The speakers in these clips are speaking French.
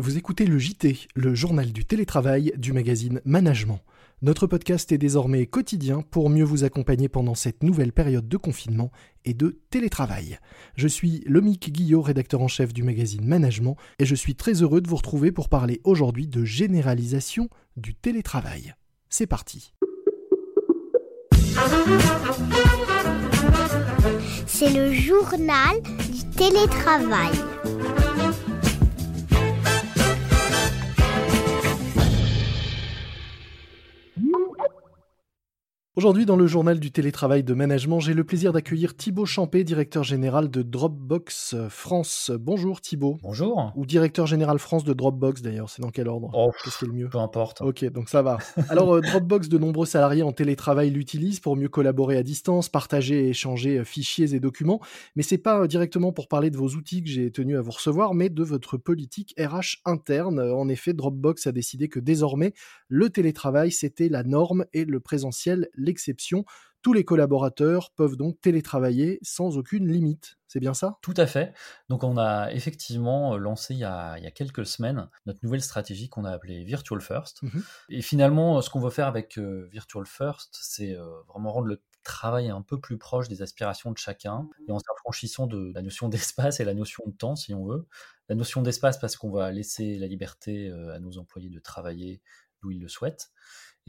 Vous écoutez le JT, le journal du télétravail du magazine Management. Notre podcast est désormais quotidien pour mieux vous accompagner pendant cette nouvelle période de confinement et de télétravail. Je suis Lomique Guillot, rédacteur en chef du magazine Management, et je suis très heureux de vous retrouver pour parler aujourd'hui de généralisation du télétravail. C'est parti. C'est le journal du télétravail. Aujourd'hui, dans le journal du télétravail de management, j'ai le plaisir d'accueillir Thibaut Champé, directeur général de Dropbox France. Bonjour Thibaut. Bonjour. Ou directeur général France de Dropbox d'ailleurs, c'est dans quel ordre? Oh, Qu'est-ce qui est le mieux? Peu importe. Ok, donc ça va. Alors euh, Dropbox, de nombreux salariés en télétravail l'utilisent pour mieux collaborer à distance, partager et échanger euh, fichiers et documents. Mais c'est pas euh, directement pour parler de vos outils que j'ai tenu à vous recevoir, mais de votre politique RH interne. En effet, Dropbox a décidé que désormais, le télétravail, c'était la norme et le présentiel exception. Tous les collaborateurs peuvent donc télétravailler sans aucune limite. C'est bien ça? Tout à fait. Donc on a effectivement euh, lancé il y a, quelques semaines notre nouvelle stratégie qu'on a appelée Virtual First. Mmh Et finalement, euh, ce qu'on veut faire avec euh, Virtual First, c'est vraiment rendre le travail un peu plus proche des aspirations de chacun et en s'affranchissant de la notion d'espace et la notion de temps, si on veut. La notion d'espace parce qu'on va laisser la liberté à nos employés de travailler d'où ils le souhaitent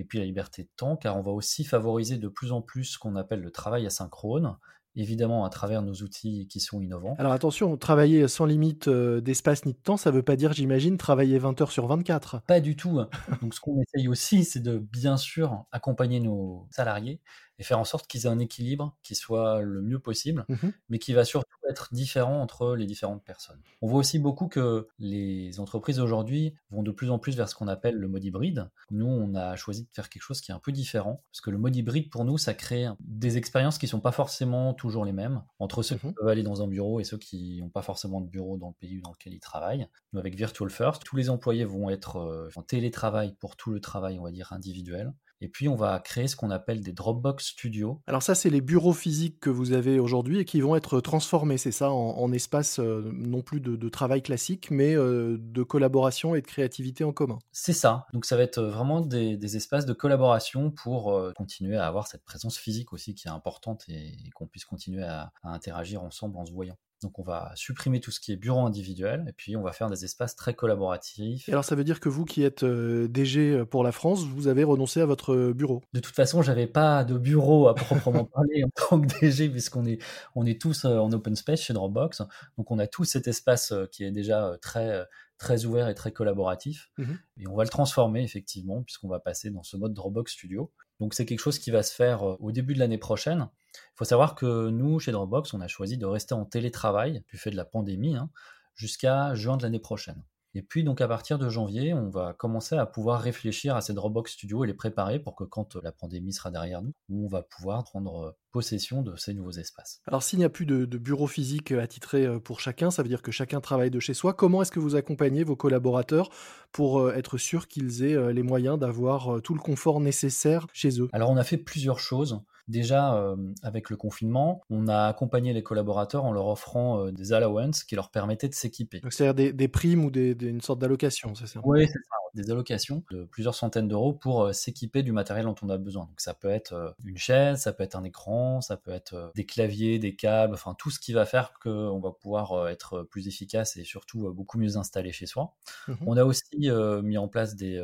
et puis la liberté de temps, car on va aussi favoriser de plus en plus ce qu'on appelle le travail asynchrone, évidemment à travers nos outils qui sont innovants. Alors attention, travailler sans limite euh, d'espace ni de temps, ça ne veut pas dire, j'imagine, travailler 20 heures sur 24. Pas du tout. Donc ce qu'on essaye aussi, c'est de bien sûr accompagner nos salariés et faire en sorte qu'ils aient un équilibre qui soit le mieux possible, mmh mais qui va surtout être différent entre les différentes personnes. On voit aussi beaucoup que les entreprises aujourd'hui vont de plus en plus vers ce qu'on appelle le mode hybride. Nous, on a choisi de faire quelque chose qui est un peu différent, parce que le mode hybride, pour nous, ça crée des expériences qui ne sont pas forcément toujours les mêmes, entre ceux qui mmh peuvent aller dans un bureau et ceux qui n'ont pas forcément de bureau dans le pays dans lequel ils travaillent. Nous, avec Virtual First, tous les employés vont être euh, en télétravail pour tout le travail, on va dire, individuel. Et puis, on va créer ce qu'on appelle des Dropbox Studios. Alors ça, c'est les bureaux physiques que vous avez aujourd'hui et qui vont être transformés, c'est ça, en, espace euh, non plus de, travail classique, mais euh, de collaboration et de créativité en commun. C'est ça. Donc ça va être vraiment des, espaces de collaboration pour euh, continuer à avoir cette présence physique aussi qui est importante et, qu'on puisse continuer à interagir ensemble en se voyant. Donc on va supprimer tout ce qui est bureau individuel et puis on va faire des espaces très collaboratifs. Et alors ça veut dire que vous qui êtes euh, DG euh, pour la France, vous avez renoncé à votre bureau De toute façon, j'avais pas de bureau à proprement parler en tant que DG puisqu'on est on est tous euh, en open space chez Dropbox. Donc on a tous cet espace qui est déjà très très ouvert et très collaboratif. Mmh et on va le transformer effectivement puisqu'on va passer dans ce mode Dropbox Studio. Donc c'est quelque chose qui va se faire au début de l'année prochaine. Il faut savoir que nous, chez Dropbox, on a choisi de rester en télétravail du fait de la pandémie hein, jusqu'à juin de l'année prochaine. Et puis donc à partir de janvier, on va commencer à pouvoir réfléchir à ces Dropbox Studios et les préparer pour que quand la pandémie sera derrière nous, on va pouvoir prendre possession de ces nouveaux espaces. Alors s'il n'y a plus de, bureau physique attitré pour chacun, ça veut dire que chacun travaille de chez soi. Comment est-ce que vous accompagnez vos collaborateurs pour être sûr qu'ils aient les moyens d'avoir tout le confort nécessaire chez eux? Alors on a fait plusieurs choses. Déjà, euh, avec le confinement, on a accompagné les collaborateurs en leur offrant euh, des allowances qui leur permettaient de s'équiper. C'est-à-dire des, primes ou des, une sorte d'allocation, c'est ça? Oui, c'est ça. Des allocations de plusieurs centaines d'euros pour euh, s'équiper du matériel dont on a besoin. Donc ça peut être une chaise, ça peut être un écran, ça peut être des claviers, des câbles, enfin tout ce qui va faire qu'on va pouvoir être plus efficace et surtout beaucoup mieux installé chez soi. Mmh on a aussi mis en place des,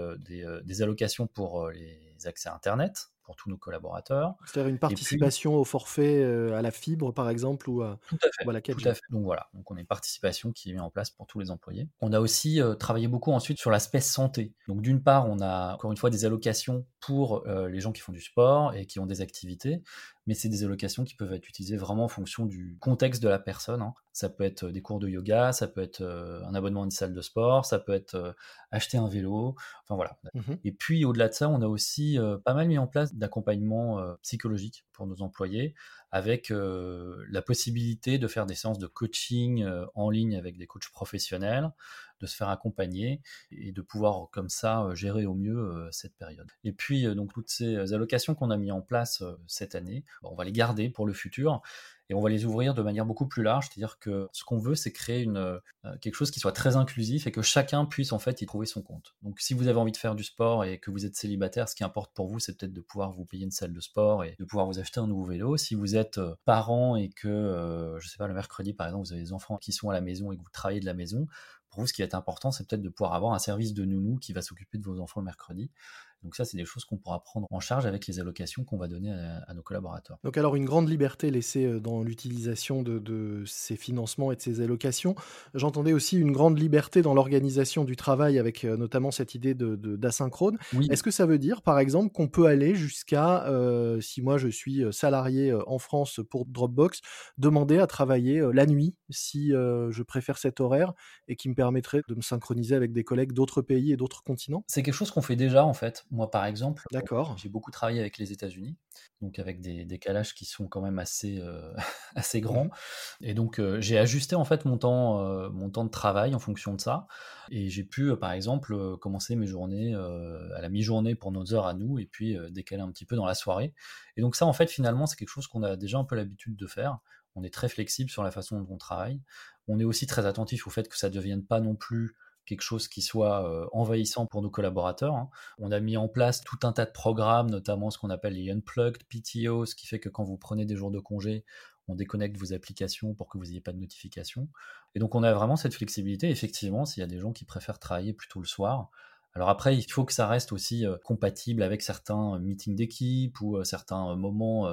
des allocations pour les accès Internet pour tous nos collaborateurs. C'est-à-dire une participation au forfait euh, à la fibre, par exemple, ou à, tout à fait, la Tout à fait. Donc voilà, donc on a une participation qui est mise en place pour tous les employés. On a aussi euh, travaillé beaucoup ensuite sur l'aspect santé. Donc d'une part, on a encore une fois des allocations pour euh, les gens qui font du sport et qui ont des activités, mais c'est des allocations qui peuvent être utilisées vraiment en fonction du contexte de la personne. Hein. Ça peut être des cours de yoga, ça peut être un abonnement à une salle de sport, ça peut être acheter un vélo, enfin voilà. Mmh et puis au-delà de ça, on a aussi pas mal mis en place d'accompagnement psychologique pour nos employés, avec la possibilité de faire des séances de coaching en ligne avec des coachs professionnels, de se faire accompagner et de pouvoir comme ça gérer au mieux cette période. Et puis donc toutes ces allocations qu'on a mis en place cette année, on va les garder pour le futur et on va les ouvrir de manière beaucoup plus large, c'est-à-dire que ce qu'on veut, c'est créer euh, quelque chose qui soit très inclusif et que chacun puisse en fait y trouver son compte. Donc si vous avez envie de faire du sport et que vous êtes célibataire, ce qui importe pour vous, c'est peut-être de pouvoir vous payer une salle de sport et de pouvoir vous acheter un nouveau vélo. Si vous êtes euh, parent et que, euh, je sais pas, le mercredi par exemple, vous avez des enfants qui sont à la maison et que vous travaillez de la maison, pour vous, ce qui est important, c'est peut-être de pouvoir avoir un service de nounou qui va s'occuper de vos enfants le mercredi. Donc ça, c'est des choses qu'on pourra prendre en charge avec les allocations qu'on va donner à, nos collaborateurs. Donc alors une grande liberté laissée euh, dans l'utilisation de, ces financements et de ces allocations. J'entendais aussi une grande liberté dans l'organisation du travail avec euh, notamment cette idée d'asynchrone. De, Est-ce que ça veut dire, par exemple, qu'on peut aller jusqu'à, euh, si moi je suis salarié en France pour Dropbox, demander à travailler la nuit si je préfère cet horaire et qui me permettrait de me synchroniser avec des collègues d'autres pays et d'autres continents? C'est quelque chose qu'on fait déjà en fait. Moi, par exemple, j'ai beaucoup travaillé avec les États-Unis, donc avec des décalages qui sont quand même assez, euh, assez grands. Et donc, euh, j'ai ajusté en fait mon temps, euh, mon temps de travail en fonction de ça. Et j'ai pu, par exemple, commencer mes journées à la mi-journée pour nos heures à nous, et puis décaler un petit peu dans la soirée. Et donc ça, en fait, finalement, c'est quelque chose qu'on a déjà un peu l'habitude de faire. On est très flexible sur la façon dont on travaille. On est aussi très attentif au fait que ça ne devienne pas non plus quelque chose qui soit euh, envahissant pour nos collaborateurs. Hein. On a mis en place tout un tas de programmes, notamment ce qu'on appelle les Unplugged PTO, ce qui fait que quand vous prenez des jours de congé, on déconnecte vos applications pour que vous n'ayez pas de notification. Et donc on a vraiment cette flexibilité. Effectivement, s'il y a des gens qui préfèrent travailler plutôt le soir, alors après, il faut que ça reste aussi euh, compatible avec certains meetings d'équipe ou euh, certains moments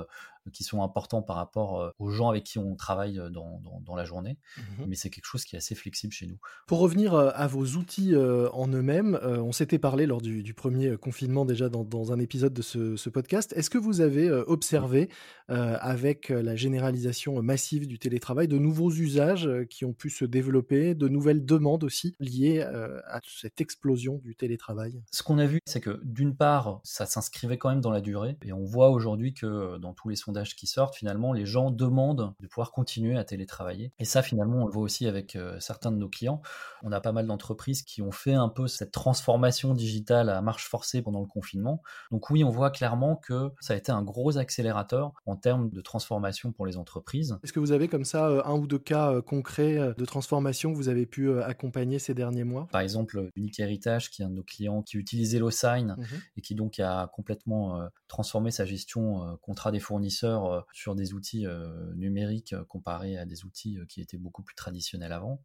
qui sont importants par rapport euh, aux gens avec qui on travaille euh, dans, dans, la journée. Mmh Mais c'est quelque chose qui est assez flexible chez nous. Pour revenir euh, à vos outils en eux-mêmes, on s'était parlé lors du, du, premier confinement déjà dans, dans un épisode de ce, ce podcast. Est-ce que vous avez observé avec la généralisation massive du télétravail de nouveaux usages qui ont pu se développer, de nouvelles demandes aussi liées à cette explosion du télétravail? Ce qu'on a vu, c'est que d'une part, ça s'inscrivait quand même dans la durée et on voit aujourd'hui que dans tous les sondages qui sortent, finalement, les gens demandent de pouvoir continuer à télétravailler. Et ça, finalement, on le voit aussi avec euh, certains de nos clients. On a pas mal d'entreprises qui ont fait un peu cette transformation digitale à marche forcée pendant le confinement. Donc oui, on voit clairement que ça a été un gros accélérateur en termes de transformation pour les entreprises. Est-ce que vous avez comme ça euh, un ou deux cas euh, concrets de transformation que vous avez pu accompagner ces derniers mois? Par exemple, Unique Héritage, qui est un de nos clients qui utilisait l'Osign mmh et qui donc a complètement transformé sa gestion contrat des fournisseurs euh, sur des outils euh, numériques euh, comparés à des outils qui étaient beaucoup plus traditionnels avant.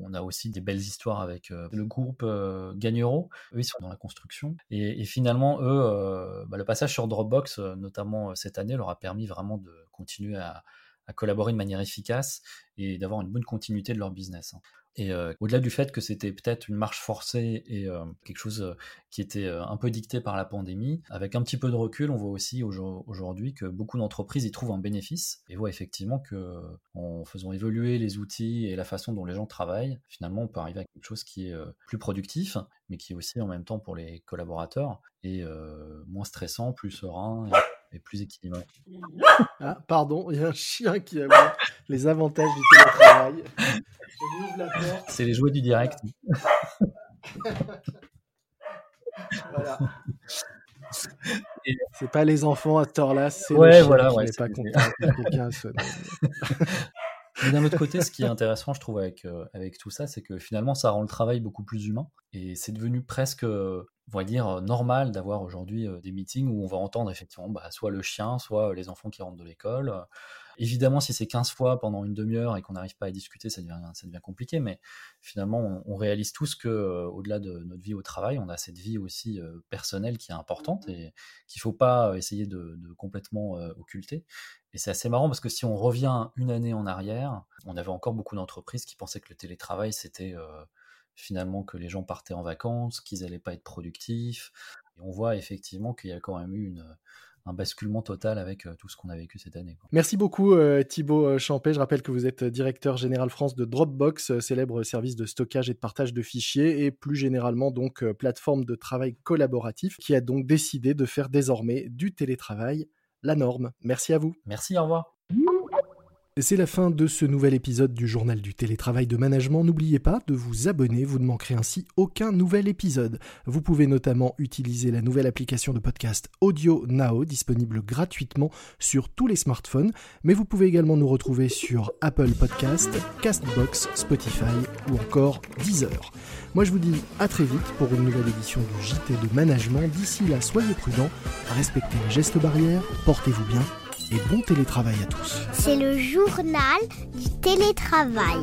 On a aussi des belles histoires avec le groupe Gagnero. Eux, dans la construction. Et, finalement, eux, bah, le passage sur Dropbox, notamment cette année, leur a permis vraiment de continuer à, à collaborer de manière efficace et d'avoir une bonne continuité de leur business. Hein. Et euh, au-delà du fait que c'était peut-être une marche forcée et euh, quelque chose euh, qui était un peu dicté par la pandémie, avec un petit peu de recul, on voit aussi aujourd'hui que beaucoup d'entreprises y trouvent un bénéfice et voient effectivement que en faisant évoluer les outils et la façon dont les gens travaillent, finalement, on peut arriver à quelque chose qui est plus productif, mais qui est aussi en même temps pour les collaborateurs et moins stressant, plus serein et plus équilibré. Ah, pardon, il y a un chien qui a les avantages du télétravail. C'est les jouets du direct. voilà. C'est pas les enfants à cette heure-là, c'est ouais, le voilà, qui pas content d'un autre côté, ce qui est intéressant, je trouve, avec, euh, avec tout ça, c'est que finalement, ça rend le travail beaucoup plus humain. Et c'est devenu presque, on va dire, normal d'avoir aujourd'hui euh, des meetings où on va entendre effectivement bah, soit le chien, soit les enfants qui rentrent de l'école. Évidemment, si c'est 15 fois pendant une demi-heure et qu'on n'arrive pas à discuter, ça devient, compliqué, mais finalement, on, réalise tous que euh, au-delà de notre vie au travail, on a cette vie aussi euh, personnelle qui est importante et qu'il ne faut pas essayer de, complètement euh, occulter. Et c'est assez marrant parce que si on revient une année en arrière, on avait encore beaucoup d'entreprises qui pensaient que le télétravail, c'était finalement que les gens partaient en vacances, qu'ils n'allaient pas être productifs. Et on voit effectivement qu'il y a quand même eu une, un basculement total avec euh, tout ce qu'on a vécu cette année. Merci beaucoup euh, Thibaut euh, Champet. Je rappelle que vous êtes directeur général France de Dropbox, célèbre service de stockage et de partage de fichiers et plus généralement donc plateforme de travail collaboratif qui a donc décidé de faire désormais du télétravail la norme. Merci à vous. Merci, au revoir. C'est la fin de ce nouvel épisode du journal du télétravail de management. N'oubliez pas de vous abonner, vous ne manquerez ainsi aucun nouvel épisode. Vous pouvez notamment utiliser la nouvelle application de podcast Audio Now, disponible gratuitement sur tous les smartphones, mais vous pouvez également nous retrouver sur Apple Podcast, Castbox, Spotify ou encore Deezer. Moi je vous dis à très vite pour une nouvelle édition du JT de management. D'ici là, soyez prudents, respectez les gestes barrières, portez-vous bien et bon télétravail à tous. C'est le journal du télétravail.